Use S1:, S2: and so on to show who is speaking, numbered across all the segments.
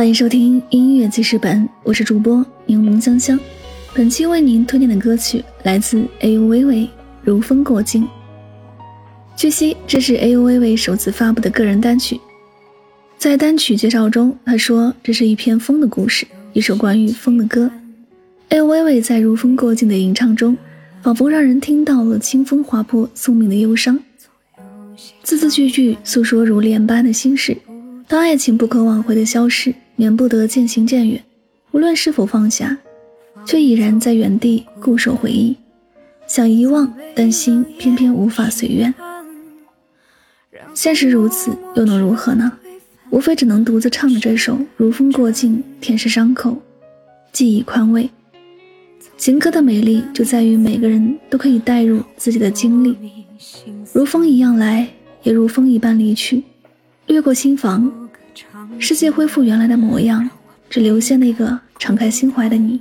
S1: 欢迎收听音乐记事本，我是主播柠檬香香。本期为您推荐的歌曲来自 A U 微微《如风过境》。据悉，这是 A U 微微首次发布的个人单曲。在单曲介绍中，他说这是一篇风的故事，一首关于风的歌。A U 微微在《如风过境》的吟唱中，仿佛让人听到了清风划破宿命的忧伤，字字句句诉说如莲般的心事。当爱情不可挽回的消逝，免不得渐行渐远。无论是否放下，却已然在原地固守回忆，想遗忘，但心偏偏无法随愿。现实如此，又能如何呢？无非只能独自唱着这首《如风过境》，舔舐伤口，记忆宽慰。情歌的美丽就在于每个人都可以带入自己的经历，如风一样来，也如风一般离去。掠过心房，世界恢复原来的模样，只留下那个敞开心怀的你，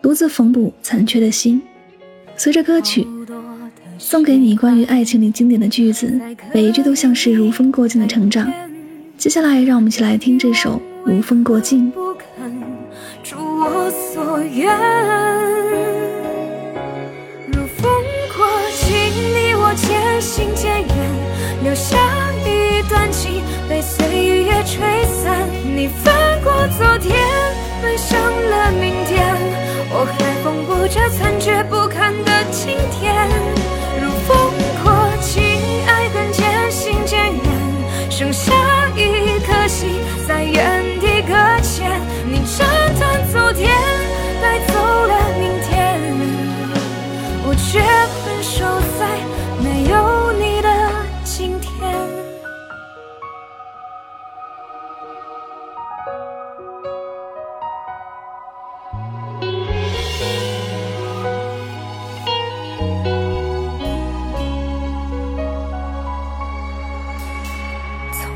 S1: 独自缝补残缺的心。随着歌曲送给你关于爱情里经典的句子，每一句都像是如风过境的成长。接下来，让我们一起来听这首《如风过境》。
S2: 如明天，我还缝补着残缺不堪的今天。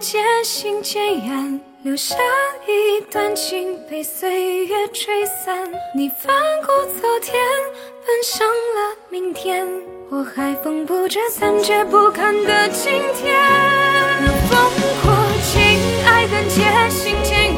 S2: 渐行渐远，留下一段情被岁月吹散。你翻过昨天，奔向了明天。我还缝补着残缺不堪的今天，烽火情爱恨，渐行渐远。